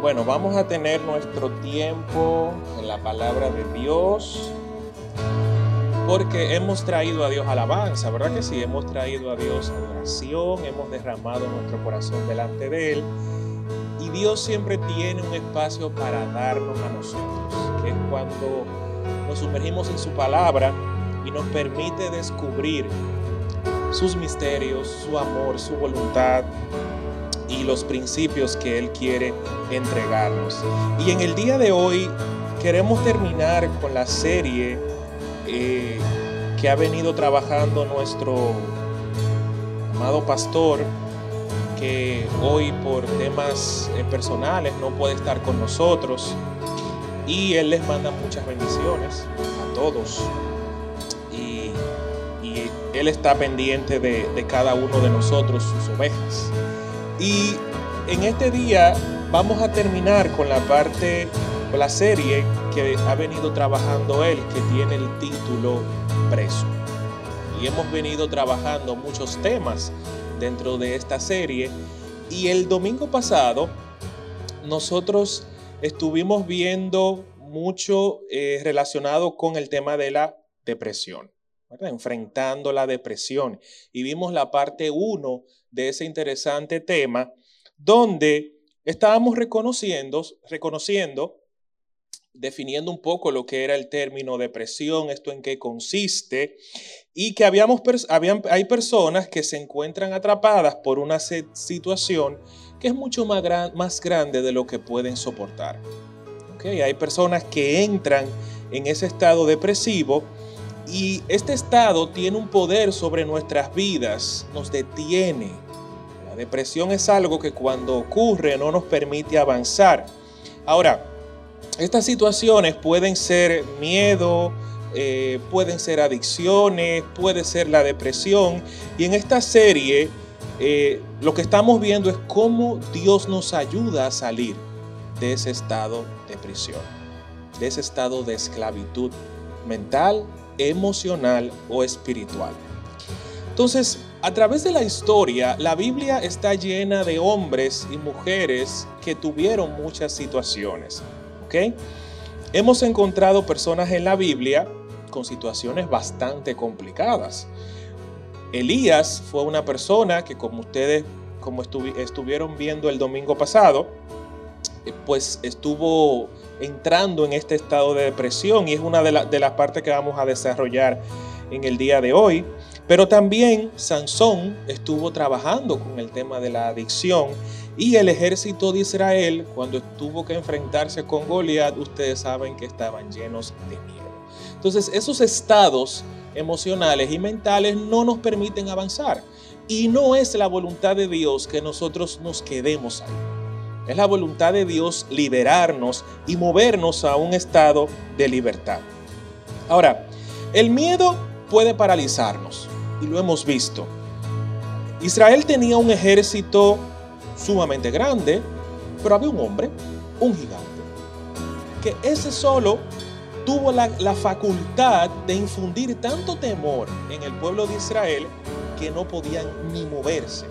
Bueno, vamos a tener nuestro tiempo en la palabra de Dios porque hemos traído a Dios alabanza, ¿verdad que sí? Hemos traído a Dios adoración, hemos derramado nuestro corazón delante de Él y Dios siempre tiene un espacio para darnos a nosotros, que es cuando nos sumergimos en su palabra y nos permite descubrir sus misterios, su amor, su voluntad, y los principios que Él quiere entregarnos. Y en el día de hoy queremos terminar con la serie eh, que ha venido trabajando nuestro amado pastor, que hoy por temas eh, personales no puede estar con nosotros. Y Él les manda muchas bendiciones a todos. Y, Él está pendiente de, de cada uno de nosotros, sus ovejas. Y en este día vamos a terminar con la parte, con la serie que ha venido trabajando él, que tiene el título Preso. Y hemos venido trabajando muchos temas dentro de esta serie. Y el domingo pasado nosotros estuvimos viendo mucho eh, relacionado con el tema de la depresión enfrentando la depresión. Y vimos la parte 1 de ese interesante tema, donde estábamos reconociendo, reconociendo, definiendo un poco lo que era el término depresión, esto en qué consiste, y que habíamos, habían, hay personas que se encuentran atrapadas por una situación que es mucho más, gran, más grande de lo que pueden soportar. ¿Okay? Hay personas que entran en ese estado depresivo y este estado tiene un poder sobre nuestras vidas, nos detiene. La depresión es algo que cuando ocurre no nos permite avanzar. Ahora, estas situaciones pueden ser miedo, eh, pueden ser adicciones, puede ser la depresión. Y en esta serie eh, lo que estamos viendo es cómo Dios nos ayuda a salir de ese estado de prisión, de ese estado de esclavitud mental, emocional o espiritual. Entonces, a través de la historia, la Biblia está llena de hombres y mujeres que tuvieron muchas situaciones. ¿ok? Hemos encontrado personas en la Biblia con situaciones bastante complicadas. Elías fue una persona que, como ustedes como estuvieron viendo el domingo pasado, eh, pues estuvo entrando en este estado de depresión y es una de, de las partes que vamos a desarrollar en el día de hoy. Pero también Sansón estuvo trabajando con el tema de la adicción y el ejército de Israel, cuando tuvo que enfrentarse con Goliat, ustedes saben que estaban llenos de miedo. Entonces, esos estados emocionales y mentales no nos permiten avanzar. Y no es la voluntad de Dios que nosotros nos quedemos ahí. Es la voluntad de Dios liberarnos y movernos a un estado de libertad. Ahora, el miedo puede paralizarnos y lo hemos visto. Israel tenía un ejército sumamente grande, pero había un hombre, un gigante, que ese solo tuvo la, la, facultad de infundir tanto temor en el pueblo de Israel que no podían ni moverse.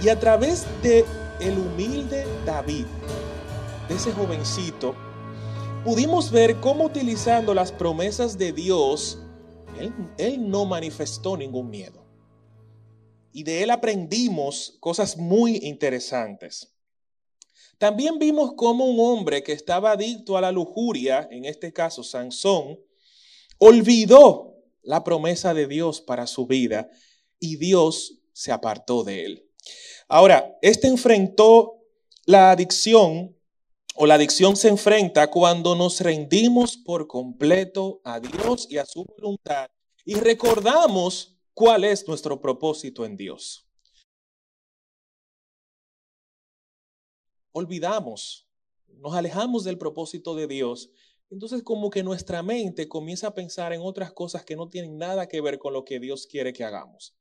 Y a través de el humilde David, de ese jovencito, pudimos ver cómo utilizando las promesas de Dios, él, él, no manifestó ningún miedo. Y de él aprendimos cosas muy interesantes. También vimos cómo un hombre que estaba adicto a la lujuria, en este caso Sansón, olvidó la promesa de Dios para su vida y Dios se apartó de él. Ahora, este enfrentó la adicción o la adicción se enfrenta cuando nos rendimos por completo a Dios y a su voluntad y recordamos cuál es nuestro propósito en Dios. Olvidamos, nos alejamos del propósito de Dios. Entonces como que nuestra mente comienza a pensar en otras cosas que no tienen nada que ver con lo que Dios quiere que hagamos.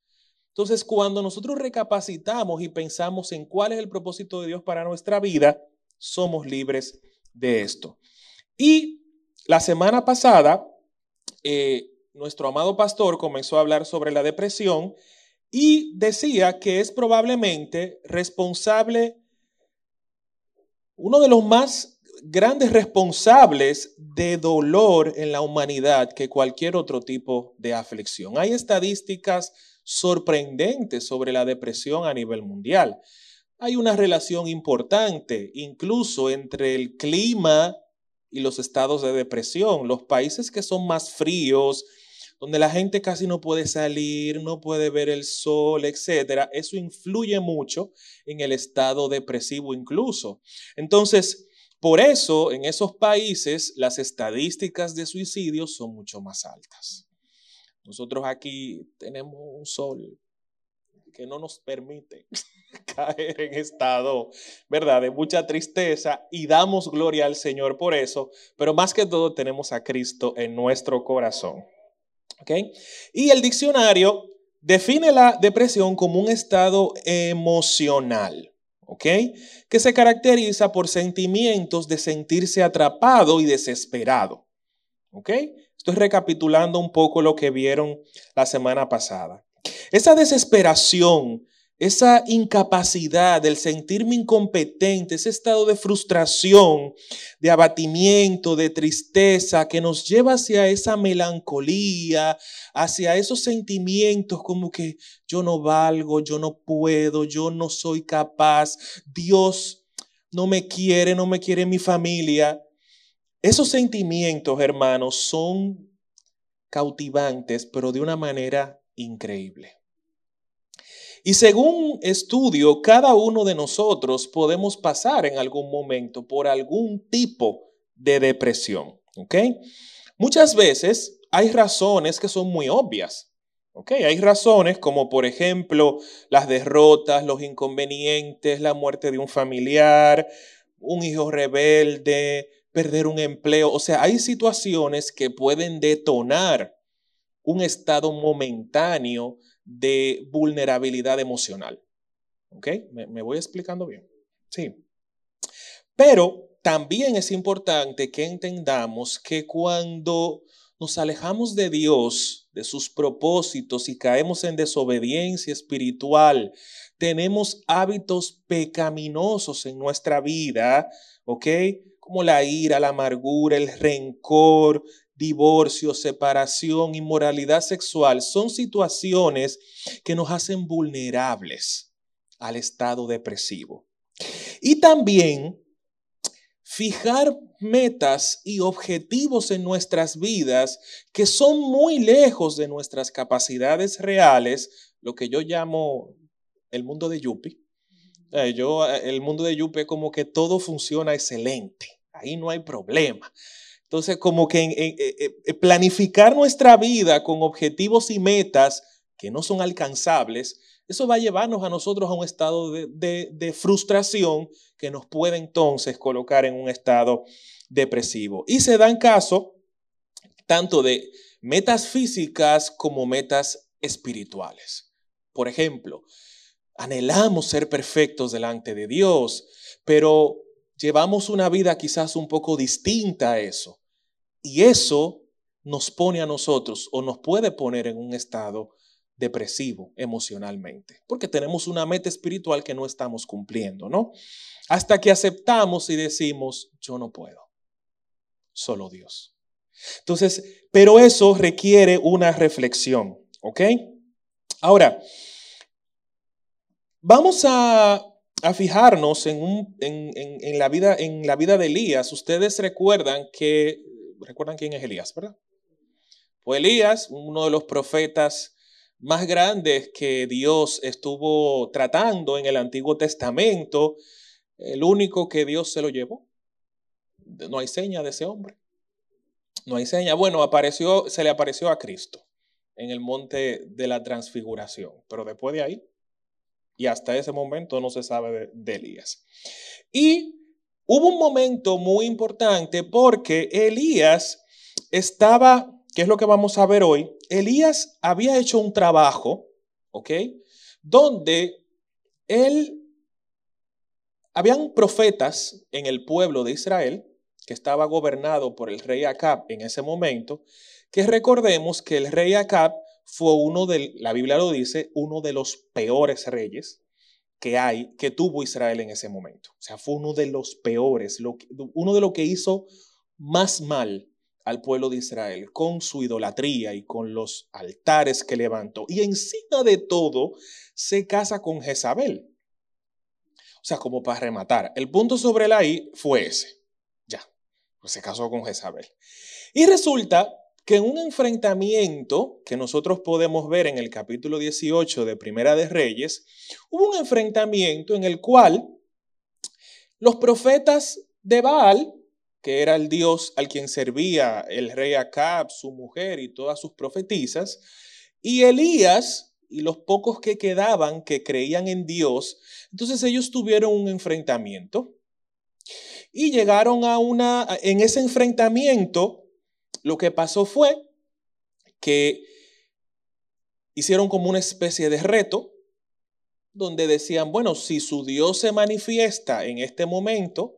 Entonces, cuando nosotros recapacitamos y pensamos en cuál es el propósito de Dios para nuestra vida, somos libres de esto. Y la semana pasada, eh, nuestro amado pastor comenzó a hablar sobre la depresión y decía que es probablemente responsable uno de los más grandes responsables de dolor en la humanidad que cualquier otro tipo de aflicción. Hay estadísticas sorprendentes sobre la depresión a nivel mundial. Hay una relación importante incluso entre el clima y los estados de depresión. Los países que son más fríos, donde la gente casi no puede salir, no puede ver el sol, etcétera, eso influye mucho en el estado depresivo incluso. Entonces, por eso en esos países las estadísticas de suicidio son mucho más altas. Nosotros aquí tenemos un sol que no nos permite caer en estado, ¿verdad?, de mucha tristeza y damos gloria al Señor por eso, pero más que todo tenemos a Cristo en nuestro corazón. Y el diccionario define la depresión como un estado emocional. Que se caracteriza por sentimientos de sentirse atrapado y desesperado. ¿Ok? Estoy recapitulando un poco lo que vieron la semana pasada. Esa desesperación esa incapacidad, del sentirme incompetente, ese estado de frustración, de abatimiento, de tristeza, que nos lleva hacia esa melancolía, hacia esos sentimientos como que yo no valgo, yo no puedo, yo no soy capaz, Dios no me quiere, no me quiere mi familia. Esos sentimientos, hermanos, son cautivantes, pero de una manera increíble. Y según estudio, cada uno de nosotros podemos pasar en algún momento por algún tipo de depresión. Muchas veces hay razones que son muy obvias. Hay razones como por ejemplo las derrotas, los inconvenientes, la muerte de un familiar, un hijo rebelde, perder un empleo. O sea, hay situaciones que pueden detonar un estado momentáneo de vulnerabilidad emocional. ¿Ok? ¿Me, voy explicando bien? Sí. Pero también es importante que entendamos que cuando nos alejamos de Dios, de sus propósitos y caemos en desobediencia espiritual, tenemos hábitos pecaminosos en nuestra vida, ¿ok? Como la ira, la amargura, el rencor, divorcio, separación, inmoralidad sexual, son situaciones que nos hacen vulnerables al estado depresivo. Y también fijar metas y objetivos en nuestras vidas que son muy lejos de nuestras capacidades reales, lo que yo llamo el mundo de Yupi. Eh, yo, el mundo de Yupi es como que todo funciona excelente, ahí no hay problema. Entonces, como que eh, eh, planificar nuestra vida con objetivos y metas que no son alcanzables, eso va a llevarnos a nosotros a un estado de, de frustración que nos puede entonces colocar en un estado depresivo. Y se dan caso tanto de metas físicas como metas espirituales. Por ejemplo, anhelamos ser perfectos delante de Dios, pero llevamos una vida quizás un poco distinta a eso. Y eso nos pone a nosotros o nos puede poner en un estado depresivo emocionalmente, porque tenemos una meta espiritual que no estamos cumpliendo, ¿no? Hasta que aceptamos y decimos, yo no puedo, solo Dios. Entonces, pero eso requiere una reflexión, ¿ok? Ahora, vamos a fijarnos en, un, en, la vida, en la vida de Elías, ustedes recuerdan que, recuerdan quién es Elías, ¿verdad? Pues Elías, uno de los profetas más grandes que Dios estuvo tratando en el Antiguo Testamento, el único que Dios se lo llevó. No hay seña de ese hombre. No hay seña. Bueno, apareció, se le apareció a Cristo en el monte de la transfiguración, pero después de ahí y hasta ese momento no se sabe de, Elías. Y hubo un momento muy importante porque Elías estaba, ¿qué es lo que vamos a ver hoy? Elías había hecho un trabajo, ¿ok? Donde él, habían profetas en el pueblo de Israel que estaba gobernado por el rey Acab en ese momento, que recordemos que el rey Acab fue uno de, la Biblia lo dice, uno de los peores reyes que hay, que tuvo Israel en ese momento. O sea, fue uno de los peores, uno de los que hizo más mal al pueblo de Israel con su idolatría y con los altares que levantó. Y encima de todo, se casa con Jezabel. O sea, como para rematar. El punto sobre la I fue ese. Ya, pues se casó con Jezabel. Y resulta que en un enfrentamiento que nosotros podemos ver en el capítulo 18 de Primera de Reyes, hubo un enfrentamiento en el cual los profetas de Baal, que era el dios al quien servía el rey Acab, su mujer y todas sus profetisas, y Elías y los pocos que quedaban que creían en Dios, entonces ellos tuvieron un enfrentamiento. Y llegaron a una, en ese enfrentamiento, lo que pasó fue que hicieron como una especie de reto donde decían, bueno, si su Dios se manifiesta en este momento,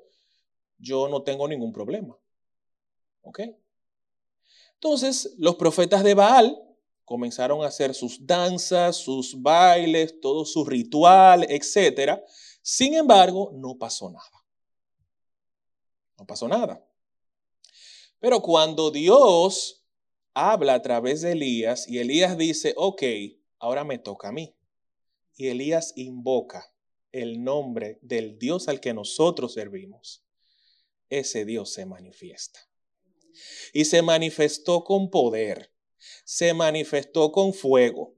yo no tengo ningún problema. ¿Ok? Entonces, los profetas de Baal comenzaron a hacer sus danzas, sus bailes, todo su ritual, etc. Sin embargo, no pasó nada. No pasó nada. Pero cuando Dios habla a través de Elías y Elías dice, ok, ahora me toca a mí. Y Elías invoca el nombre del Dios al que nosotros servimos. Ese Dios se manifiesta. Y se manifestó con poder, se manifestó con fuego.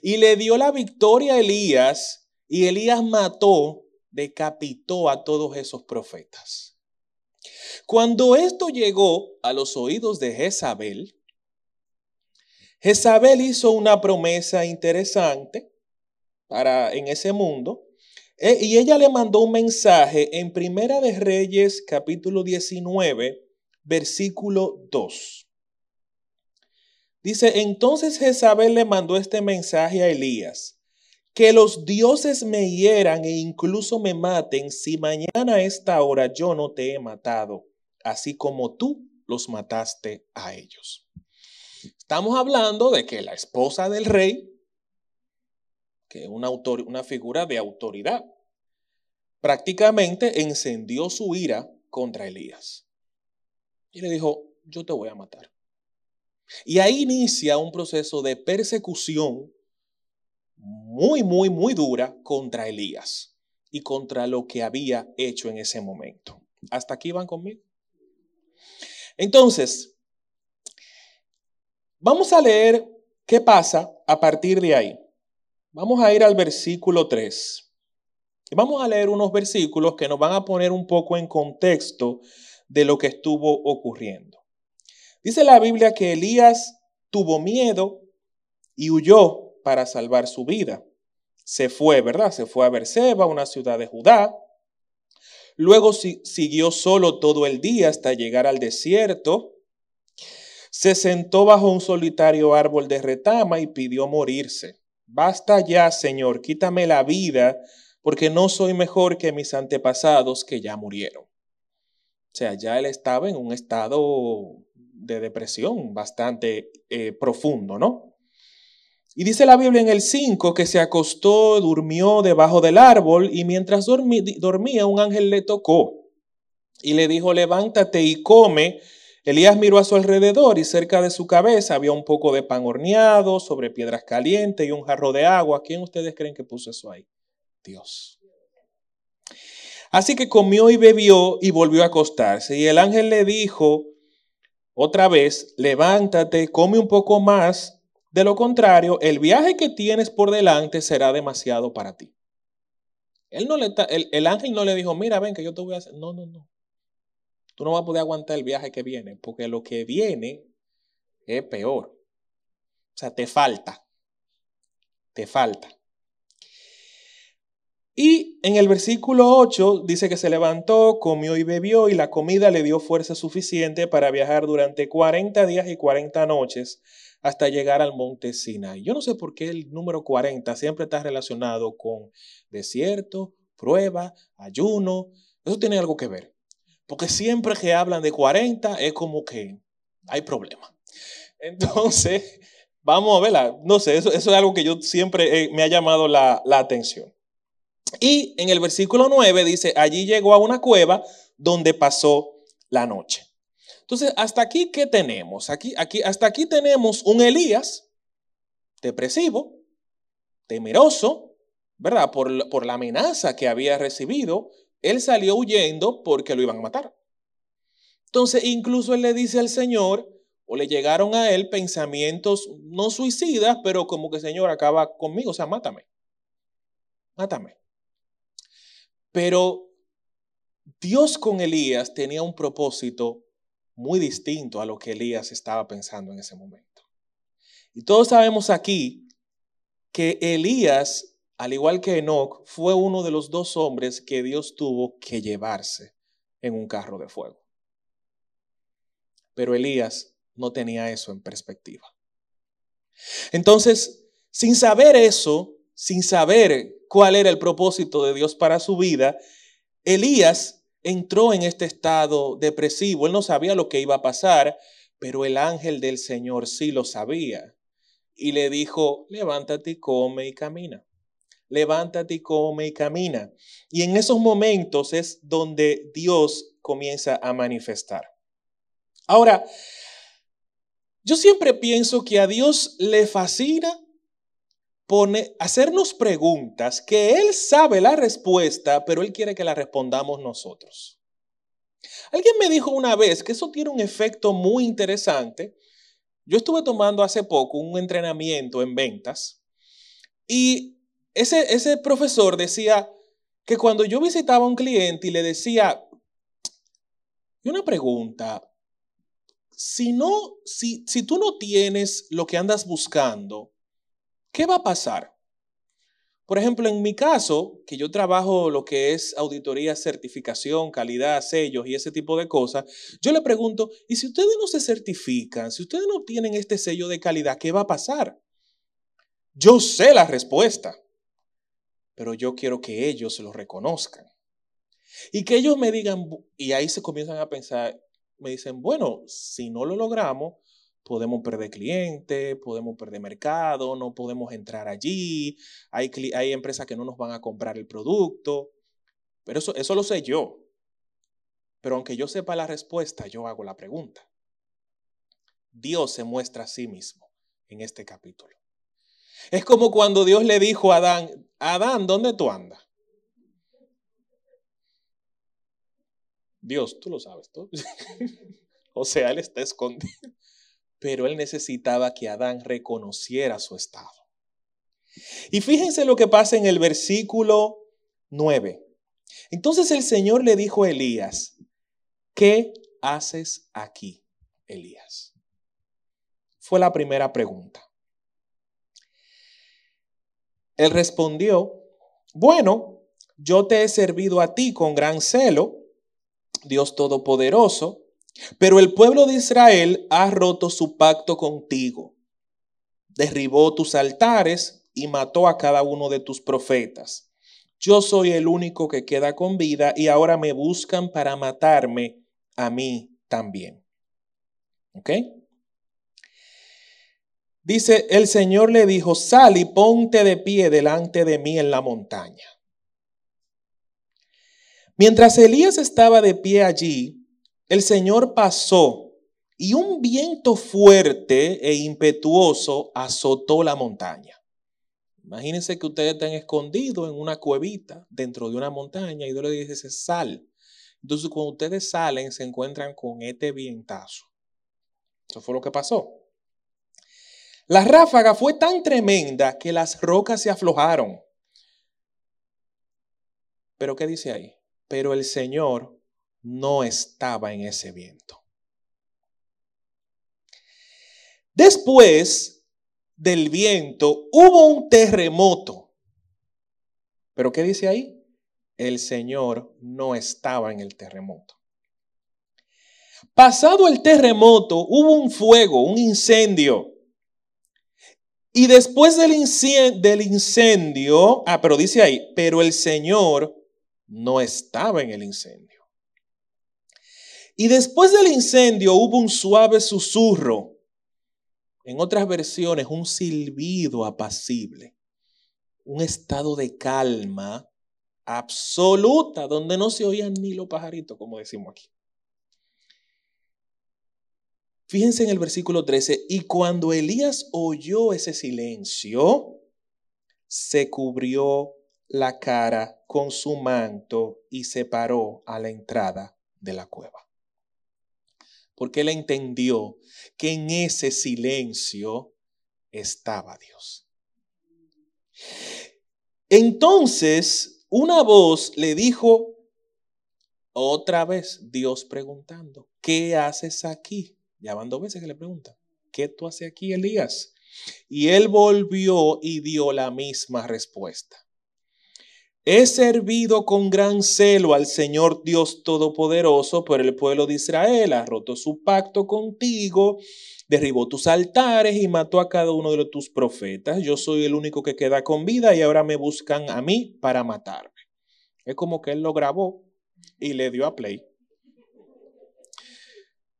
Y le dio la victoria a Elías y Elías mató, decapitó a todos esos profetas. Cuando esto llegó a los oídos de Jezabel, Jezabel hizo una promesa interesante para en ese mundo e, y ella le mandó un mensaje en Primera de Reyes capítulo 19 versículo 2. Dice, entonces Jezabel le mandó este mensaje a Elías que los dioses me hieran e incluso me maten si mañana a esta hora yo no te he matado, así como tú los mataste a ellos. Estamos hablando de que la esposa del rey, que es una, una figura de autoridad, prácticamente encendió su ira contra Elías. Y le dijo, yo te voy a matar. Y ahí inicia un proceso de persecución muy, muy, muy dura contra Elías y contra lo que había hecho en ese momento. ¿Hasta aquí van conmigo? Entonces, vamos a leer qué pasa a partir de ahí. Vamos a ir al versículo 3. Y vamos a leer unos versículos que nos van a poner un poco en contexto de lo que estuvo ocurriendo. Dice la Biblia que Elías tuvo miedo y huyó para salvar su vida. Se fue, ¿verdad? Se fue a Berseba, una ciudad de Judá. Luego siguió solo todo el día hasta llegar al desierto. Se sentó bajo un solitario árbol de retama y pidió morirse. Basta ya, Señor, quítame la vida, porque no soy mejor que mis antepasados que ya murieron. O sea, ya él estaba en un estado de depresión bastante eh, profundo, ¿no? Y dice la Biblia en el 5 que se acostó, durmió debajo del árbol y mientras dormía un ángel le tocó y le dijo, levántate y come. Elías miró a su alrededor y cerca de su cabeza había un poco de pan horneado sobre piedras calientes y un jarro de agua. ¿Quién ustedes creen que puso eso ahí? Dios. Así que comió y bebió y volvió a acostarse. Y el ángel le dijo otra vez, levántate, come un poco más de lo contrario, el viaje que tienes por delante será demasiado para ti. No el, el, ángel no le dijo, mira, ven que yo te voy a hacer. No, no, no. Tú no vas a poder aguantar el viaje que viene, porque lo que viene es peor. O sea, te falta. Te falta. Y en el versículo 8 dice que se levantó, comió y bebió y la comida le dio fuerza suficiente para viajar durante 40 días y 40 noches hasta llegar al monte Sinai. Yo no sé por qué el número 40 siempre está relacionado con desierto, prueba, ayuno. Eso tiene algo que ver. Porque siempre que hablan de 40 es como que hay problema. Entonces, vamos a verla. No sé, eso, es algo que yo siempre me ha llamado la, la atención. Y en el versículo 9 dice, allí llegó a una cueva donde pasó la noche. Entonces, hasta aquí, ¿qué tenemos? Aquí, aquí, hasta aquí tenemos un Elías depresivo, temeroso, ¿verdad? Por, por la amenaza que había recibido. Él salió huyendo porque lo iban a matar. Entonces, incluso él le dice al Señor, o le llegaron a él pensamientos no suicidas, pero como que Señor acaba conmigo, o sea, mátame. Mátame. Pero Dios con Elías tenía un propósito muy distinto a lo que Elías estaba pensando en ese momento. Y todos sabemos aquí que Elías, al igual que Enoch, fue uno de los dos hombres que Dios tuvo que llevarse en un carro de fuego. Pero Elías no tenía eso en perspectiva. Entonces, sin saber eso, sin saber cuál era el propósito de Dios para su vida, Elías entró en este estado depresivo. Él no sabía lo que iba a pasar, pero el ángel del Señor sí lo sabía. Y le dijo, levántate come y camina. Levántate y come y camina. Y en esos momentos es donde Dios comienza a manifestar. Ahora, yo siempre pienso que a Dios le fascina pone, hacernos preguntas que Él sabe la respuesta, pero Él quiere que la respondamos nosotros. Alguien me dijo una vez que eso tiene un efecto muy interesante. Yo estuve tomando hace poco un entrenamiento en ventas y ese, ese profesor decía que cuando yo visitaba a un cliente y le decía, una pregunta, si no, si, si tú no tienes lo que andas buscando, ¿Qué va a pasar? Por ejemplo, en mi caso, que yo trabajo lo que es auditoría, certificación, calidad, sellos y ese tipo de cosas, yo le pregunto, ¿y si ustedes no se certifican, si ustedes no tienen este sello de calidad, qué va a pasar? Yo sé la respuesta, pero yo quiero que ellos lo reconozcan. Y que ellos me digan, y ahí se comienzan a pensar, me dicen, bueno, si no lo logramos, podemos perder clientes, podemos perder mercado, no podemos entrar allí, hay, hay empresas que no nos van a comprar el producto, pero eso, eso lo sé yo. Pero aunque yo sepa la respuesta, yo hago la pregunta. Dios se muestra a sí mismo en este capítulo. Es como cuando Dios le dijo a Adán, Adán, ¿dónde tú andas? Dios, tú lo sabes, tú. o sea, Él está escondido pero él necesitaba que Adán reconociera su estado. Y fíjense lo que pasa en el versículo 9. Entonces el Señor le dijo a Elías, ¿qué haces aquí, Elías? Fue la primera pregunta. Él respondió, bueno, yo te he servido a ti con gran celo, Dios Todopoderoso, pero el pueblo de Israel ha roto su pacto contigo, derribó tus altares y mató a cada uno de tus profetas. Yo soy el único que queda con vida y ahora me buscan para matarme a mí también. ¿Ok? Dice, el Señor le dijo, sal y ponte de pie delante de mí en la montaña. Mientras Elías estaba de pie allí, el Señor pasó y un viento fuerte e impetuoso azotó la montaña. Imagínense que ustedes están escondidos en una cuevita dentro de una montaña y Dios le dice, sal. Entonces cuando ustedes salen se encuentran con este vientazo. Eso fue lo que pasó. La ráfaga fue tan tremenda que las rocas se aflojaron. Pero ¿qué dice ahí? Pero el Señor no estaba en ese viento. Después del viento hubo un terremoto. ¿Pero qué dice ahí? El Señor no estaba en el terremoto. Pasado el terremoto hubo un fuego, un incendio. Y después del incendio, del incendio, ah, pero dice ahí, pero el Señor no estaba en el incendio. Y después del incendio hubo un suave susurro. En otras versiones, un silbido apacible. Un estado de calma absoluta, donde no se oían ni los pajaritos, como decimos aquí. Fíjense en el versículo 13, y cuando Elías oyó ese silencio, se cubrió la cara con su manto y se paró a la entrada de la cueva. Porque él entendió que en ese silencio estaba Dios. Entonces, una voz le dijo, otra vez Dios preguntando, ¿qué haces aquí? Ya van dos veces que le pregunta, ¿qué tú haces aquí, Elías? Y él volvió y dio la misma respuesta. He servido con gran celo al Señor Dios Todopoderoso, pero el pueblo de Israel ha roto su pacto contigo, derribó tus altares y mató a cada uno de tus profetas. Yo soy el único que queda con vida y ahora me buscan a mí para matarme. Es como que él lo grabó y le dio a play.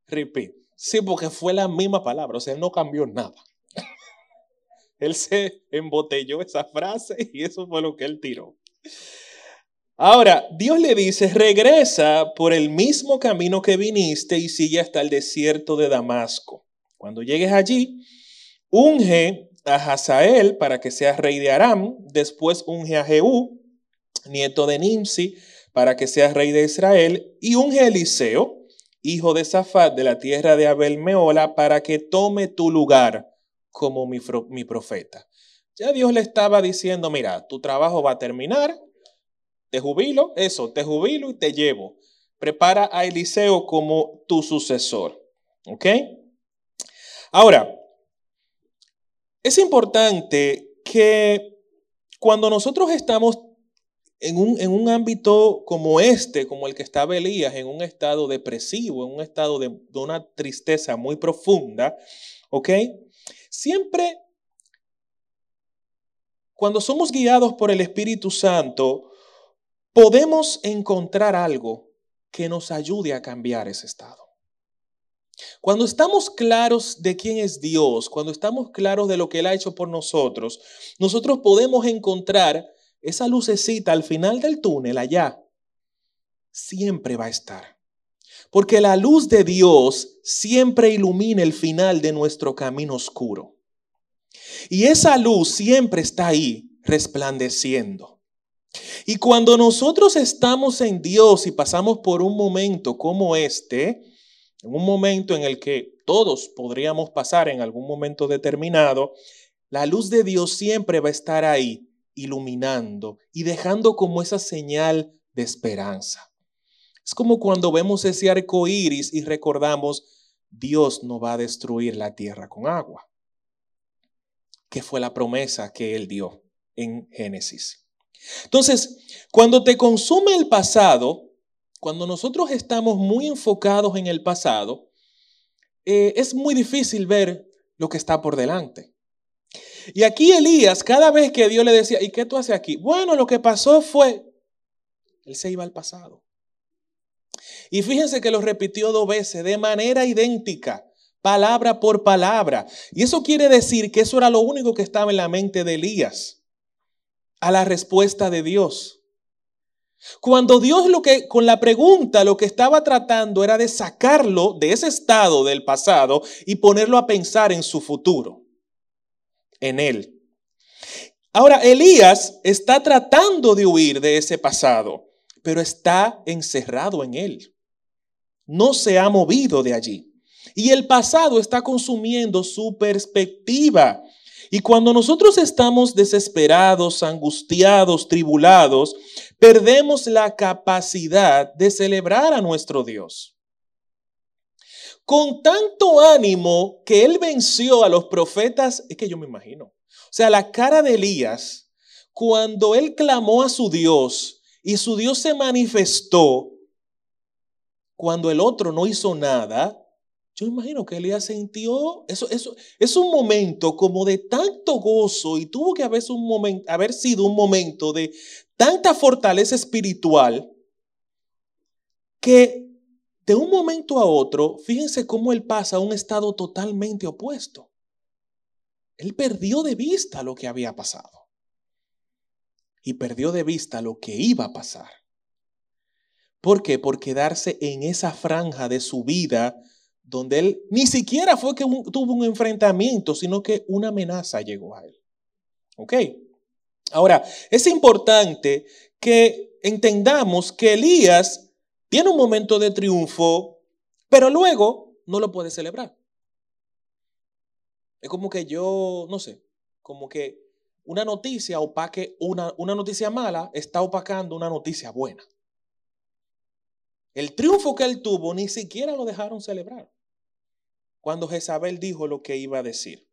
Repeat. Sí, porque fue la misma palabra, o sea, no cambió nada. él se embotelló esa frase y eso fue lo que él tiró. Ahora, Dios le dice, regresa por el mismo camino que viniste y sigue hasta el desierto de Damasco. Cuando llegues allí, unge a Hazael para que sea rey de Aram, después unge a Jehú, nieto de Nimsi, para que sea rey de Israel, y unge a Eliseo, hijo de Safat de la tierra de Abel Meola, para que tome tu lugar como mi, mi profeta. Ya Dios le estaba diciendo, mira, tu trabajo va a terminar, te jubilo, eso, te jubilo y te llevo. Prepara a Eliseo como tu sucesor. ¿Ok? Ahora, es importante que cuando nosotros estamos en un, en un, ámbito como este, como el que estaba Elías, en un estado depresivo, en un estado de, de una tristeza muy profunda, ¿ok? Siempre cuando somos guiados por el Espíritu Santo, podemos encontrar algo que nos ayude a cambiar ese estado. Cuando estamos claros de quién es Dios, cuando estamos claros de lo que Él ha hecho por nosotros, nosotros podemos encontrar esa lucecita al final del túnel allá. Siempre va a estar. Porque la luz de Dios siempre ilumina el final de nuestro camino oscuro. Y esa luz siempre está ahí, resplandeciendo. Y cuando nosotros estamos en Dios y pasamos por un momento como este, en un momento en el que todos podríamos pasar en algún momento determinado, la luz de Dios siempre va a estar ahí, iluminando y dejando como esa señal de esperanza. Es como cuando vemos ese arco iris y recordamos, Dios no va a destruir la tierra con agua que fue la promesa que él dio en Génesis. Entonces, cuando te consume el pasado, cuando nosotros estamos muy enfocados en el pasado, eh, es muy difícil ver lo que está por delante. Y aquí Elías, cada vez que Dios le decía, ¿y qué tú haces aquí? Bueno, lo que pasó fue, él se iba al pasado. Y fíjense que lo repitió dos veces de manera idéntica palabra por palabra. Y eso quiere decir que eso era lo único que estaba en la mente de Elías, a la respuesta de Dios. Cuando Dios lo que con la pregunta lo que estaba tratando era de sacarlo de ese estado del pasado y ponerlo a pensar en su futuro, en él. Ahora, Elías está tratando de huir de ese pasado, pero está encerrado en él. No se ha movido de allí. Y el pasado está consumiendo su perspectiva. Y cuando nosotros estamos desesperados, angustiados, tribulados, perdemos la capacidad de celebrar a nuestro Dios. Con tanto ánimo que él venció a los profetas, es que yo me imagino. O sea, la cara de Elías, cuando él clamó a su Dios y su Dios se manifestó, cuando el otro no hizo nada, yo imagino que Elías sintió, eso, eso es un momento como de tanto gozo y tuvo que haber, un haber sido un momento de tanta fortaleza espiritual que de un momento a otro, fíjense cómo él pasa a un estado totalmente opuesto. Él perdió de vista lo que había pasado. y perdió de vista lo que iba a pasar. ¿Por qué? Por quedarse en esa franja de su vida donde él ni siquiera fue que tuvo un enfrentamiento, sino que una amenaza llegó a él. ¿Ok? Ahora, es importante que entendamos que Elías tiene un momento de triunfo, pero luego no lo puede celebrar. Es como que yo, no sé, como que una noticia opaque, una, una noticia mala está opacando una noticia buena. El triunfo que él tuvo ni siquiera lo dejaron celebrar cuando Jezabel dijo lo que iba a decir.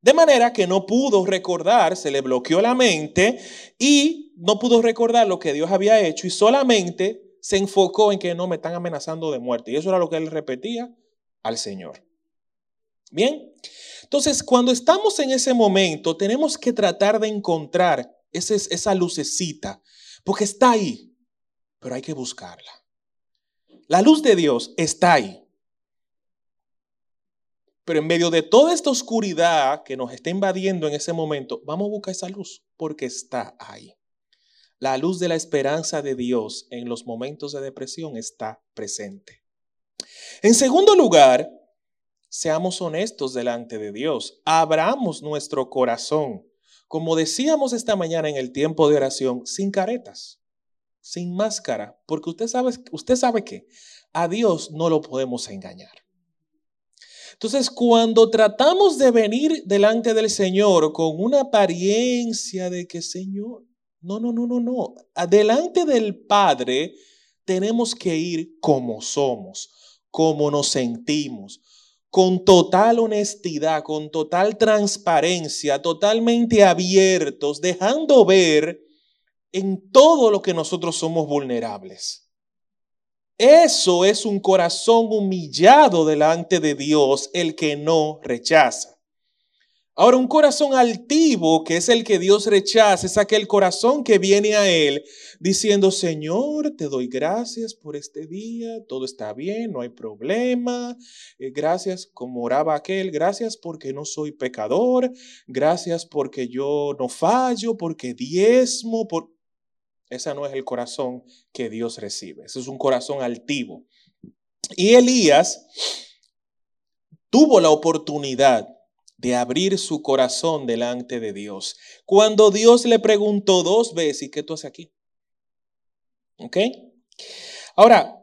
De manera que no pudo recordar, se le bloqueó la mente y no pudo recordar lo que Dios había hecho y solamente se enfocó en que no me están amenazando de muerte. Y eso era lo que él repetía al Señor. Bien, entonces cuando estamos en ese momento tenemos que tratar de encontrar esa lucecita, porque está ahí, pero hay que buscarla. La luz de Dios está ahí. Pero en medio de toda esta oscuridad que nos está invadiendo en ese momento, vamos a buscar esa luz porque está ahí. La luz de la esperanza de Dios en los momentos de depresión está presente. En segundo lugar, seamos honestos delante de Dios. Abramos nuestro corazón, como decíamos esta mañana en el tiempo de oración, sin caretas, sin máscara, porque usted sabe, usted sabe que a Dios no lo podemos engañar. Entonces, cuando tratamos de venir delante del Señor con una apariencia de que, Señor, no, no, no, no, no, delante del Padre tenemos que ir como somos, como nos sentimos, con total honestidad, con total transparencia, totalmente abiertos, dejando ver en todo lo que nosotros somos vulnerables. Eso es un corazón humillado delante de Dios, el que no rechaza. Ahora, un corazón altivo, que es el que Dios rechaza, es aquel corazón que viene a Él diciendo, Señor, te doy gracias por este día, todo está bien, no hay problema, eh, gracias como oraba aquel, gracias porque no soy pecador, gracias porque yo no fallo, porque diezmo, por... Ese no es el corazón que Dios recibe. Ese es un corazón altivo. Y Elías tuvo la oportunidad de abrir su corazón delante de Dios. Cuando Dios le preguntó dos veces, ¿y qué tú haces aquí? ¿Ok? Ahora,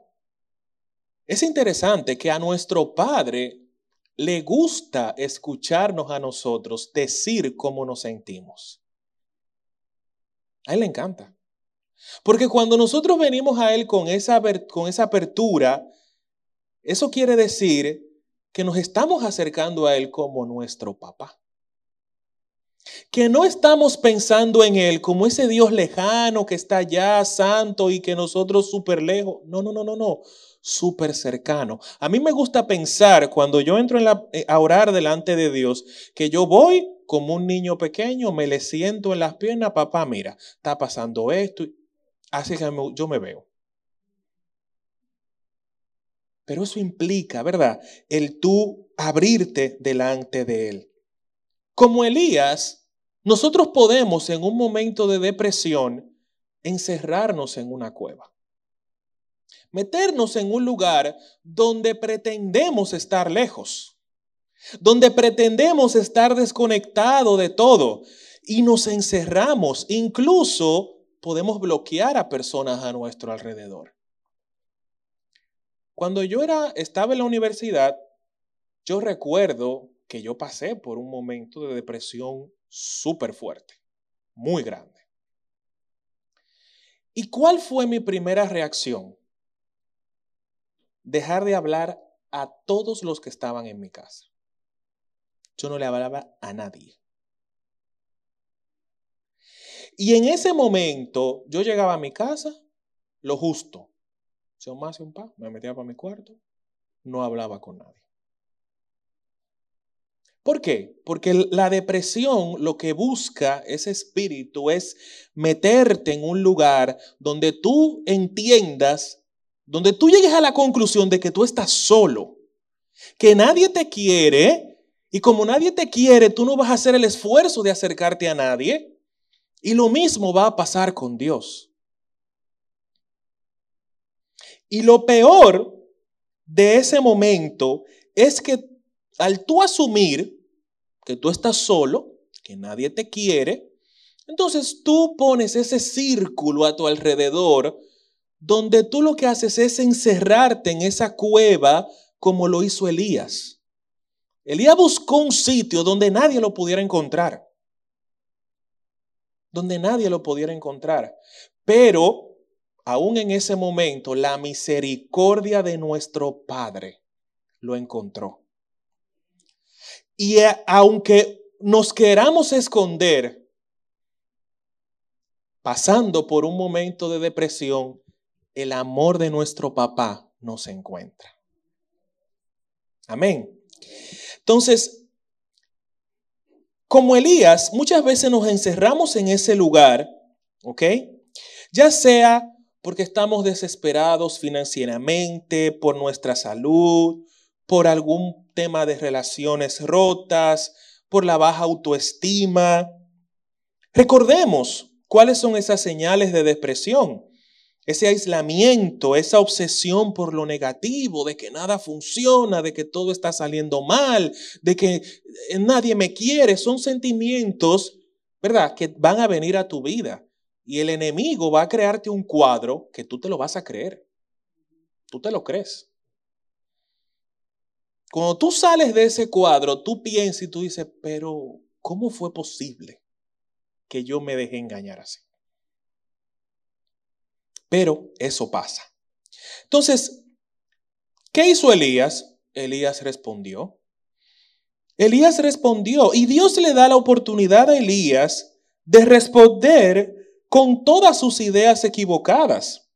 es interesante que a nuestro Padre le gusta escucharnos a nosotros decir cómo nos sentimos. A él le encanta. Porque cuando nosotros venimos a Él con esa, con esa apertura, eso quiere decir que nos estamos acercando a Él como nuestro papá. Que no estamos pensando en Él como ese Dios lejano que está allá, santo y que nosotros súper lejos. No, no, no, no, no. Súper cercano. A mí me gusta pensar cuando yo entro eh, a orar delante de Dios que yo voy como un niño pequeño, me le siento en las piernas, papá, mira, está pasando esto. Así que yo me veo. Pero eso implica, ¿verdad? El tú abrirte delante de Él. Como Elías, nosotros podemos en un momento de depresión encerrarnos en una cueva. Meternos en un lugar donde pretendemos estar lejos, donde pretendemos estar desconectado de todo y nos encerramos, incluso podemos bloquear a personas a nuestro alrededor. Cuando yo era, estaba en la universidad, yo recuerdo que yo pasé por un momento de depresión súper fuerte, muy grande. ¿Y cuál fue mi primera reacción? Dejar de hablar a todos los que estaban en mi casa. Yo no le hablaba a nadie. Y en ese momento yo llegaba a mi casa, lo justo. Si un más y un pa, me metía para mi cuarto, no hablaba con nadie. ¿Por qué? Porque la depresión lo que busca ese espíritu es meterte en un lugar donde tú entiendas, donde tú llegues a la conclusión de que tú estás solo, que nadie te quiere y como nadie te quiere, tú no vas a hacer el esfuerzo de acercarte a nadie Y lo mismo va a pasar con Dios. Y lo peor de ese momento es que al tú asumir que tú estás solo, que nadie te quiere, entonces tú pones ese círculo a tu alrededor donde tú lo que haces es encerrarte en esa cueva como lo hizo Elías. Elías buscó un sitio donde nadie lo pudiera encontrar. Donde nadie lo pudiera encontrar. Pero, aún en ese momento, la misericordia de nuestro Padre lo encontró. Y aunque nos queramos esconder, pasando por un momento de depresión, el amor de nuestro papá nos encuentra. Amén. Entonces, como Elías, muchas veces nos encerramos en ese lugar, ¿ok? Ya sea porque estamos desesperados financieramente, por nuestra salud, por algún tema de relaciones rotas, por la baja autoestima. Recordemos cuáles son esas señales de depresión ese aislamiento, esa obsesión por lo negativo, de que nada funciona, de que todo está saliendo mal, de que eh, nadie me quiere, son sentimientos, ¿verdad?, que van a venir a tu vida. Y el enemigo va a crearte un cuadro que tú te lo vas a creer. Tú te lo crees. Cuando tú sales de ese cuadro, tú piensas y tú dices, pero ¿cómo fue posible que yo me dejé engañar así? Pero eso pasa. Entonces, ¿qué hizo Elías? Elías respondió. Elías respondió y Dios le da la oportunidad a Elías de responder con todas sus ideas equivocadas.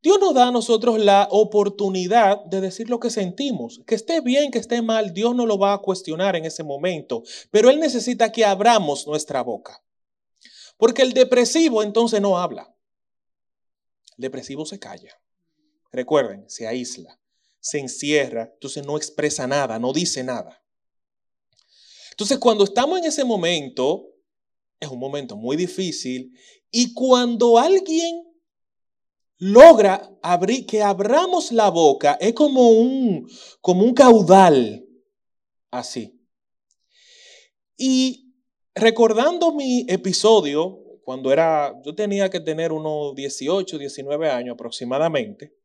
Dios nos da a nosotros la oportunidad de decir lo que sentimos. Que esté bien, que esté mal, Dios no lo va a cuestionar en ese momento, pero Él necesita que abramos nuestra boca. Porque el depresivo entonces no habla depresivo se calla. Recuerden, se aísla, se encierra, entonces no expresa nada, no dice nada. Entonces cuando estamos en ese momento, es un momento muy difícil y cuando alguien logra abrir, que abramos la boca, es como un, como un caudal, así. Y recordando mi episodio cuando era, yo tenía que tener unos 18, 19 años aproximadamente,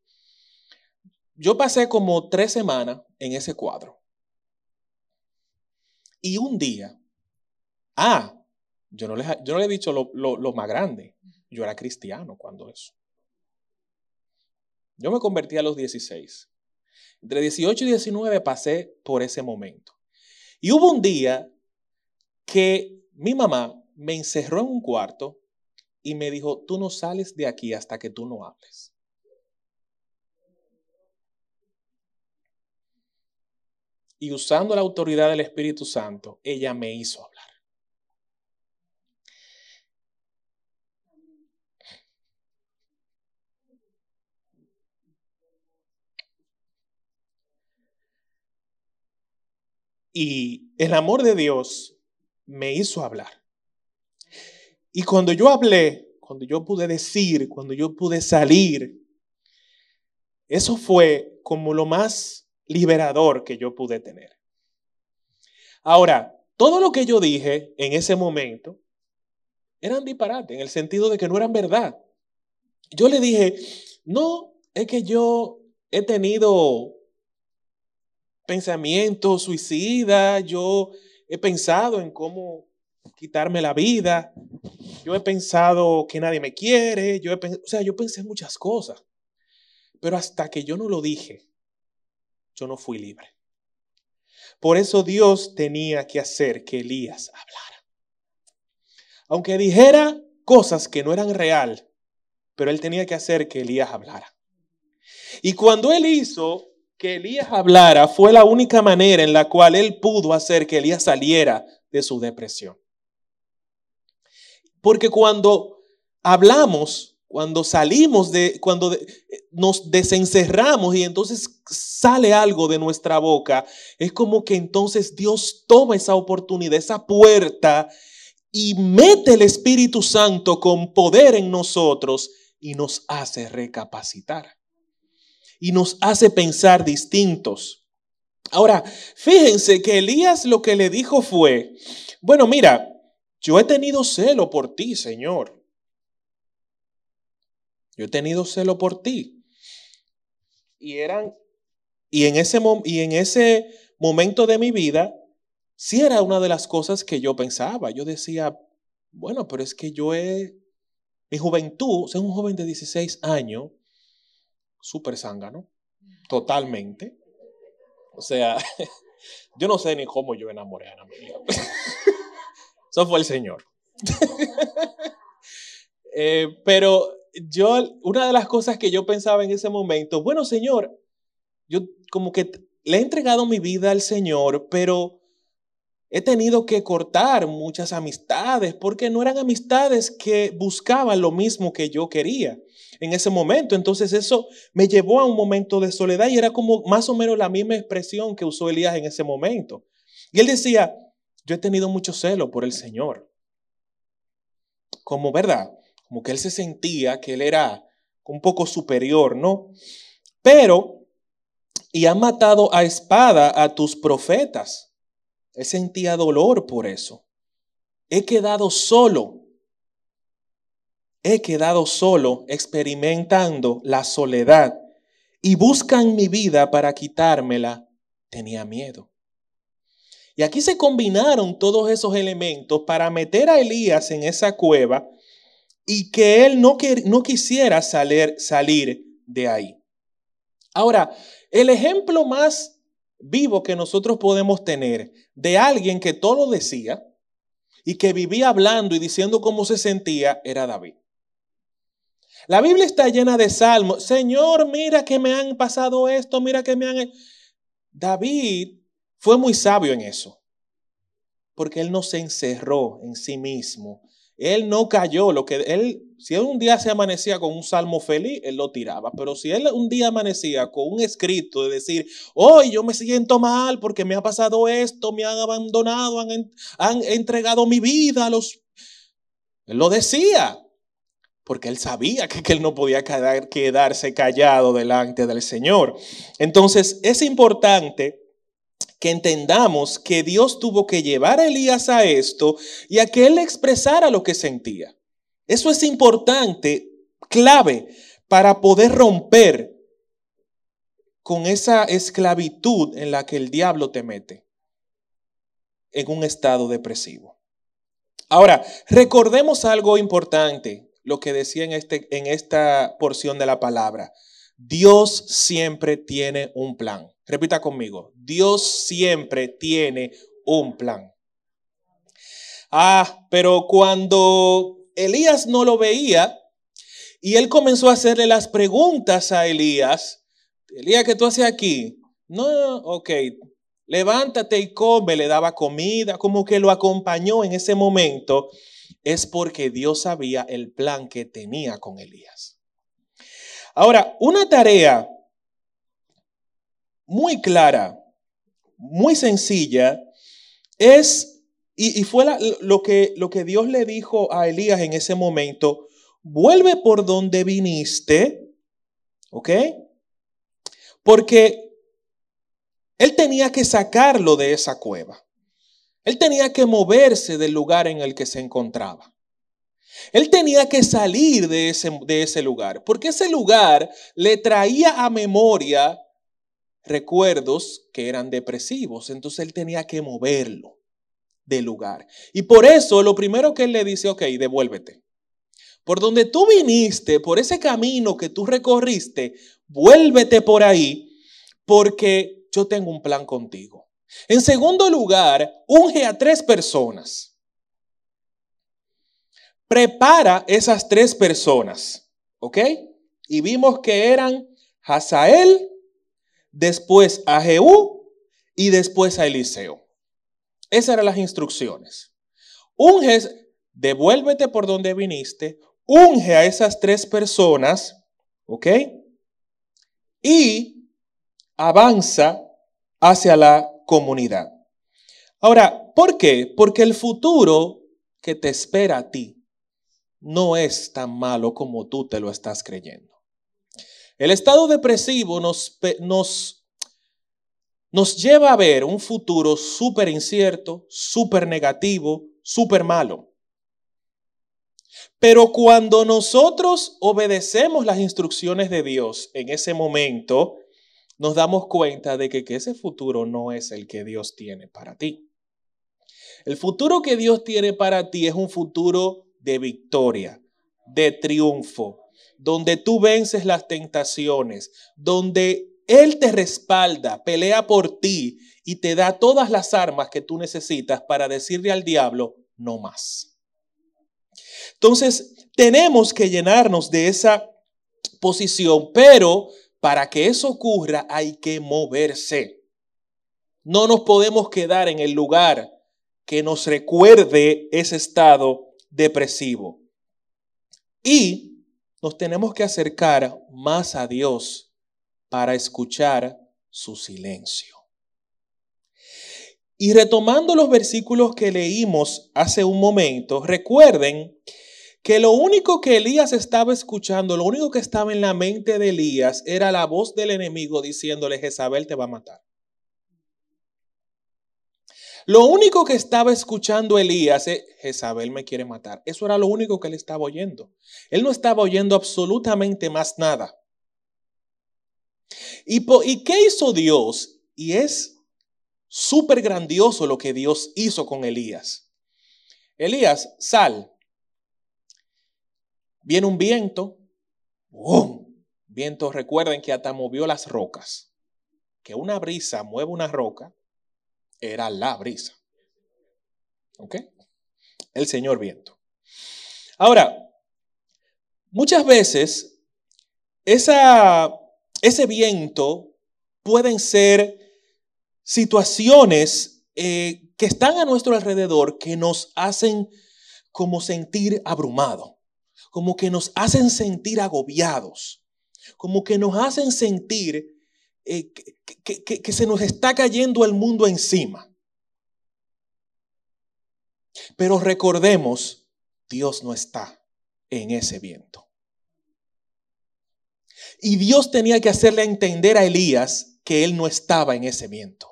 yo pasé como tres semanas en ese cuadro. Y un día, ah, yo no les, yo no le he dicho lo, lo más grande, yo era cristiano cuando eso. Yo me convertí a los 16. Entre 18 y 19 pasé por ese momento. Y hubo un día que mi mamá me encerró en un cuarto y me dijo, tú no sales de aquí hasta que tú no hables. Y usando la autoridad del Espíritu Santo, ella me hizo hablar. Y el amor de Dios me hizo hablar. Y cuando yo hablé, cuando yo pude decir, cuando yo pude salir, eso fue como lo más liberador que yo pude tener. Ahora, todo lo que yo dije en ese momento eran disparate, en el sentido de que no eran verdad. Yo le dije, no, es que yo he tenido pensamientos suicidas, yo he pensado en cómo quitarme la vida. Yo he pensado que nadie me quiere, yo o sea, yo pensé muchas cosas. Pero hasta que yo no lo dije, yo no fui libre. Por eso Dios tenía que hacer que Elías hablara. Aunque dijera cosas que no eran real, pero él tenía que hacer que Elías hablara. Y cuando él hizo que Elías hablara, fue la única manera en la cual él pudo hacer que Elías saliera de su depresión. Porque cuando hablamos, cuando salimos de, cuando nos desencerramos y entonces sale algo de nuestra boca, es como que entonces Dios toma esa oportunidad, esa puerta y mete el Espíritu Santo con poder en nosotros y nos hace recapacitar. Y nos hace pensar distintos. Ahora, fíjense que Elías lo que le dijo fue, bueno, mira, yo he tenido celo por ti, Señor. Yo he tenido celo por ti. Y eran y en ese y en ese momento de mi vida sí era una de las cosas que yo pensaba. Yo decía, bueno, pero es que yo he mi juventud, soy un joven de 16 años, súper zángano, totalmente. O sea, yo no sé ni cómo yo enamoré a Ana María. Eso fue el Señor. Eh, pero yo, una de las cosas que yo pensaba en ese momento, bueno, Señor, yo como que le he entregado mi vida al Señor, pero he tenido que cortar muchas amistades porque no eran amistades que buscaban lo mismo que yo quería en ese momento. Entonces eso me llevó a un momento de soledad y era como más o menos la misma expresión que usó Elías en ese momento. Y él decía, yo he tenido mucho celo por el Señor. Como verdad, como que él se sentía que él era un poco superior, ¿no? Pero, y ha matado a espada a tus profetas. Él sentía dolor por eso. He quedado solo. He quedado solo experimentando la soledad y buscan mi vida para quitármela. Tenía miedo. Y aquí se combinaron todos esos elementos para meter a Elías en esa cueva y que él no, no quisiera salir, salir de ahí. Ahora, el ejemplo más vivo que nosotros podemos tener de alguien que todo lo decía y que vivía hablando y diciendo cómo se sentía era David. La Biblia está llena de salmos. Señor, mira que me han pasado esto, mira que me han... David fue muy sabio en eso, porque él no se encerró en sí mismo. Él no cayó, lo que él, si él un día se amanecía con un salmo feliz, él lo tiraba, pero si él un día amanecía con un escrito de decir, hoy yo me siento mal porque me ha pasado esto, me han abandonado, han, entregado mi vida a los... Él lo decía, porque él sabía que, él no podía quedar, quedarse callado delante del Señor. Entonces es importante que entendamos que Dios tuvo que llevar a Elías a esto y a que él expresara lo que sentía. Eso es importante, clave, para poder romper con esa esclavitud en la que el diablo te mete en un estado depresivo. Ahora, recordemos algo importante, lo que decía en, este, en esta porción de la palabra. Dios siempre tiene un plan. Repita conmigo, Dios siempre tiene un plan. Ah, pero cuando Elías no lo veía y él comenzó a hacerle las preguntas a Elías, Elías, ¿qué tú haces aquí? No, ok, levántate y come, le daba comida, como que lo acompañó en ese momento, es porque Dios sabía el plan que tenía con Elías. Ahora, una tarea muy clara, muy sencilla, es, y, fue lo, que, Dios le dijo a Elías en ese momento, vuelve por donde viniste, ¿ok? Porque él tenía que sacarlo de esa cueva. Él tenía que moverse del lugar en el que se encontraba. Él tenía que salir de ese, de ese lugar, porque ese lugar le traía a memoria recuerdos que eran depresivos. Entonces él tenía que moverlo del lugar. Y por eso lo primero que él le dice, ok, devuélvete. Por donde tú viniste, por ese camino que tú recorriste, vuélvete por ahí, porque yo tengo un plan contigo. En segundo lugar, unge a tres personas. Prepara esas tres personas, ¿ok? Y vimos que eran Hazael, después a Jehú y después a Eliseo. Esas eran las instrucciones. Unge, devuélvete por donde viniste, unge a esas tres personas, ¿ok? Y avanza hacia la comunidad. Ahora, ¿por qué? Porque el futuro que te espera a ti no es tan malo como tú te lo estás creyendo. El estado depresivo nos, nos, nos lleva a ver un futuro súper incierto, súper negativo, súper malo. Pero cuando nosotros obedecemos las instrucciones de Dios en ese momento, nos damos cuenta de que, que, ese futuro no es el que Dios tiene para ti. El futuro que Dios tiene para ti es un futuro de victoria, de triunfo, donde tú vences las tentaciones, donde Él te respalda, pelea por ti y te da todas las armas que tú necesitas para decirle al diablo, no más. Entonces, tenemos que llenarnos de esa posición, pero para que eso ocurra hay que moverse. No nos podemos quedar en el lugar que nos recuerde ese estado depresivo. Y nos tenemos que acercar más a Dios para escuchar su silencio. Y retomando los versículos que leímos hace un momento, recuerden que lo único que Elías estaba escuchando, lo único que estaba en la mente de Elías era la voz del enemigo diciéndole, Jezabel te va a matar. Lo único que estaba escuchando Elías es, Jezabel me quiere matar. Eso era lo único que él estaba oyendo. Él no estaba oyendo absolutamente más nada. ¿Y, ¿y qué hizo Dios? Y es súper grandioso lo que Dios hizo con Elías. Elías, sal. Viene un viento. ¡Bum! Viento, recuerden que hasta movió las rocas. Que una brisa mueve una roca era la brisa. ¿Ok? El Señor viento. Ahora, muchas veces esa, ese viento pueden ser situaciones eh, que están a nuestro alrededor que nos hacen como sentir abrumado, como que nos hacen sentir agobiados, como que nos hacen sentir eh, que, se nos está cayendo el mundo encima. Pero recordemos, Dios no está en ese viento. Y Dios tenía que hacerle entender a Elías que él no estaba en ese viento.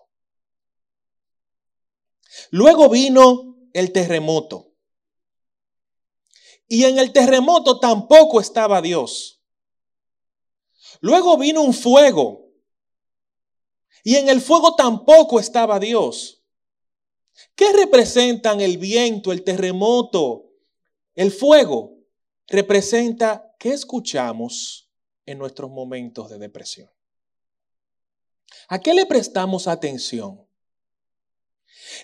Luego vino el terremoto. Y en el terremoto tampoco estaba Dios. Luego vino un fuego. Y en el fuego tampoco estaba Dios. ¿Qué representan el viento, el terremoto, el fuego? Representa qué escuchamos en nuestros momentos de depresión. ¿A qué le prestamos atención?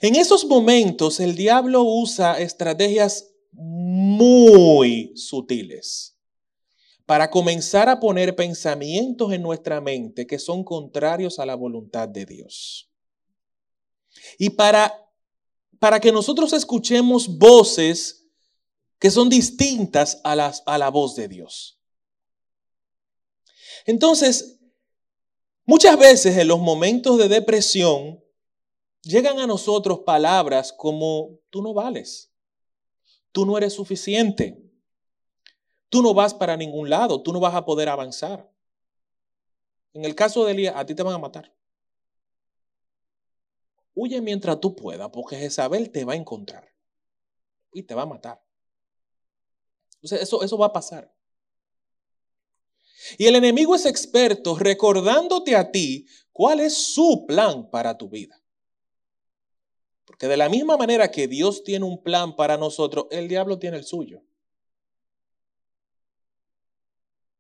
En esos momentos el diablo usa estrategias muy sutiles para comenzar a poner pensamientos en nuestra mente que son contrarios a la voluntad de Dios. Y para, para que nosotros escuchemos voces que son distintas a, las, a la voz de Dios. Entonces, muchas veces en los momentos de depresión llegan a nosotros palabras como tú no vales, tú no eres suficiente, Tú no vas para ningún lado, tú no vas a poder avanzar. En el caso de Elías, a ti te van a matar. Huye mientras tú puedas, porque Jezabel te va a encontrar y te va a matar. eso, eso va a pasar. Y el enemigo es experto recordándote a ti cuál es su plan para tu vida. Porque de la misma manera que Dios tiene un plan para nosotros, el diablo tiene el suyo.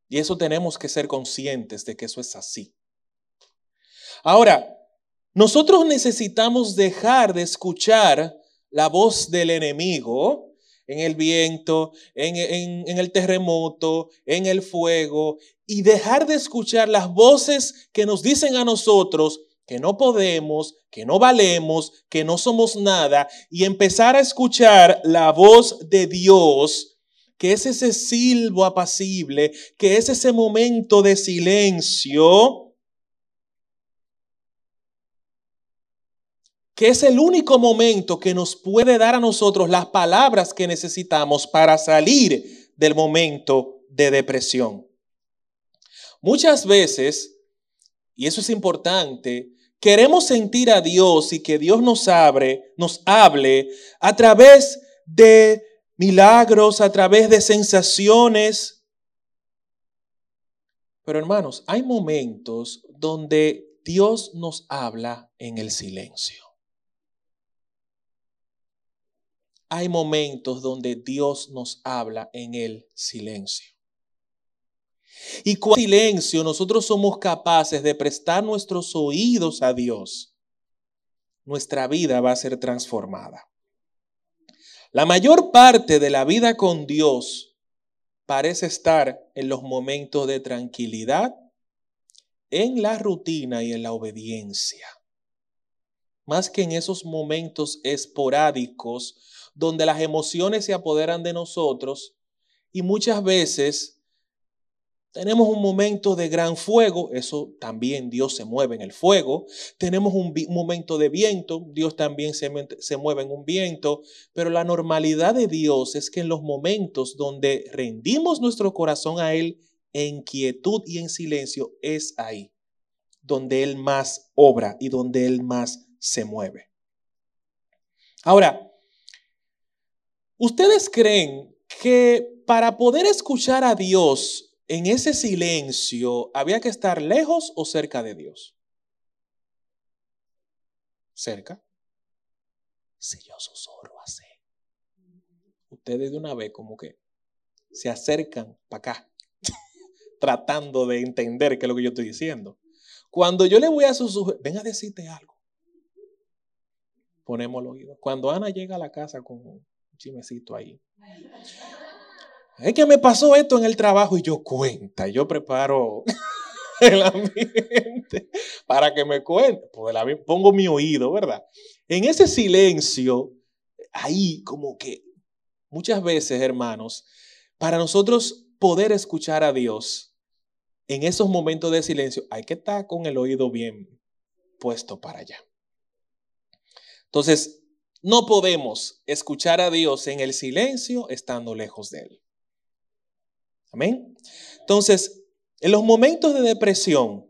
Y eso tenemos que ser conscientes de que eso es así. Ahora, nosotros necesitamos dejar de escuchar la voz del enemigo en el viento, en, el terremoto, en el fuego, y dejar de escuchar las voces que nos dicen a nosotros que no podemos, que no valemos, que no somos nada, y empezar a escuchar la voz de Dios que es ese silbo apacible, que es ese momento de silencio que es el único momento que nos puede dar a nosotros las palabras que necesitamos para salir del momento de depresión. Muchas veces, y eso es importante, queremos sentir a Dios y que Dios nos abre, nos hable a través de milagros, a través de sensaciones. Pero hermanos, hay momentos donde Dios nos habla en el silencio. Hay momentos donde Dios nos habla en el silencio. Y con silencio nosotros somos capaces de prestar nuestros oídos a Dios, nuestra vida va a ser transformada. La mayor parte de la vida con Dios parece estar en los momentos de tranquilidad, en la rutina y en la obediencia. Más que en esos momentos esporádicos donde las emociones se apoderan de nosotros y muchas veces tenemos un momento de gran fuego, eso también Dios se mueve en el fuego. Tenemos un, momento de viento, Dios también se, mueve en un viento. Pero la normalidad de Dios es que en los momentos donde rendimos nuestro corazón a Él en quietud y en silencio, es ahí donde Él más obra y donde Él más se mueve. Ahora, ¿ustedes creen que para poder escuchar a Dios en ese silencio había que estar lejos o cerca de Dios. Cerca. Si yo susurro así. Ustedes de una vez como que se acercan para acá, tratando de entender qué es lo que yo estoy diciendo. Cuando yo le voy a susurrar, ven a decirte algo. Ponemos el oído. Cuando Ana llega a la casa con un chimecito ahí es que me pasó esto en el trabajo y yo cuenta, yo preparo el ambiente para que me cuente. Pongo mi oído, ¿verdad? En ese silencio, ahí como que muchas veces, hermanos, para nosotros poder escuchar a Dios en esos momentos de silencio, hay que estar con el oído bien puesto para allá. Entonces, no podemos escuchar a Dios en el silencio estando lejos de Él. Amén. Entonces, en los momentos de depresión,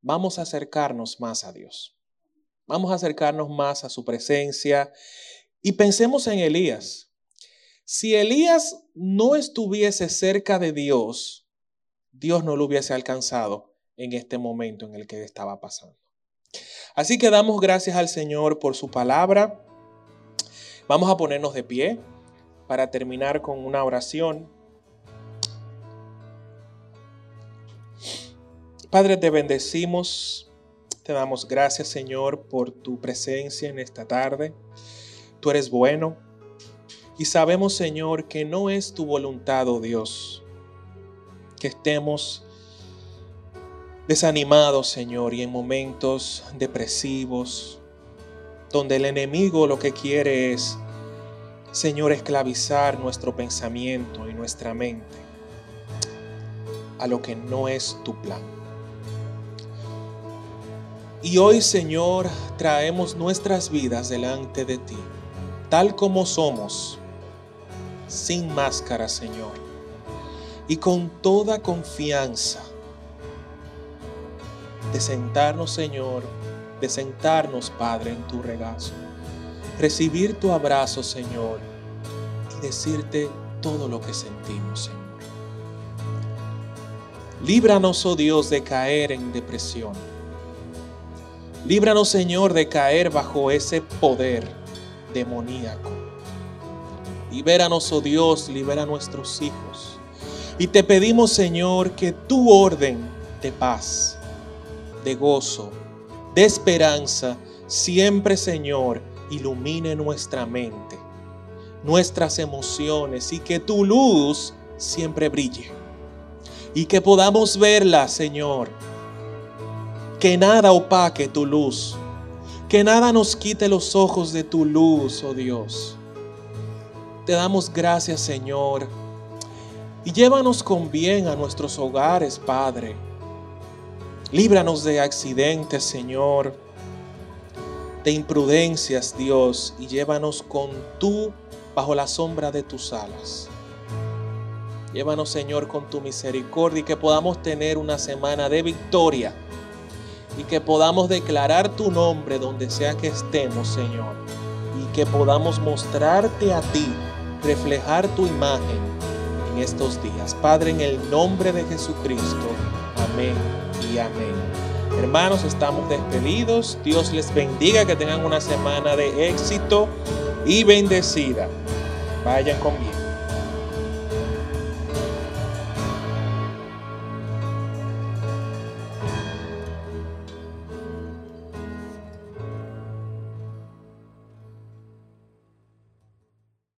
vamos a acercarnos más a Dios. Vamos a acercarnos más a su presencia y pensemos en Elías. Si Elías no estuviese cerca de Dios, Dios no lo hubiese alcanzado en este momento en el que estaba pasando. Así que damos gracias al Señor por su palabra. Vamos a ponernos de pie para terminar con una oración. Padre, te bendecimos, te damos gracias Señor por tu presencia en esta tarde. Tú eres bueno y sabemos Señor que no es tu voluntad, oh Dios, que estemos desanimados Señor y en momentos depresivos, donde el enemigo lo que quiere es, Señor, esclavizar nuestro pensamiento y nuestra mente a lo que no es tu plan. Y hoy, Señor, traemos nuestras vidas delante de ti, tal como somos, sin máscara, Señor, y con toda confianza de sentarnos, Señor, de sentarnos, Padre, en tu regazo, recibir tu abrazo, Señor, y decirte todo lo que sentimos, Señor. Líbranos, oh Dios, de caer en depresión Líbranos, Señor, de caer bajo ese poder demoníaco. Libéranos, oh Dios, libera a nuestros hijos. Y te pedimos, Señor, que tu orden de paz, de gozo, de esperanza, siempre, Señor, ilumine nuestra mente, nuestras emociones y que tu luz siempre brille. Y que podamos verla, Señor, que nada opaque tu luz. Que nada nos quite los ojos de tu luz, oh Dios. Te damos gracias, Señor. Y llévanos con bien a nuestros hogares, Padre. Líbranos de accidentes, Señor. de imprudencias, Dios, y llévanos con tú bajo la sombra de tus alas. Llévanos, Señor, con tu misericordia y que podamos tener una semana de victoria y que podamos declarar tu nombre donde sea que estemos, Señor, y que podamos mostrarte a ti, reflejar tu imagen en estos días. Padre, en el nombre de Jesucristo. Amén y amén. Hermanos, estamos despedidos. Dios les bendiga, que tengan una semana de éxito y bendecida. Vayan conmigo.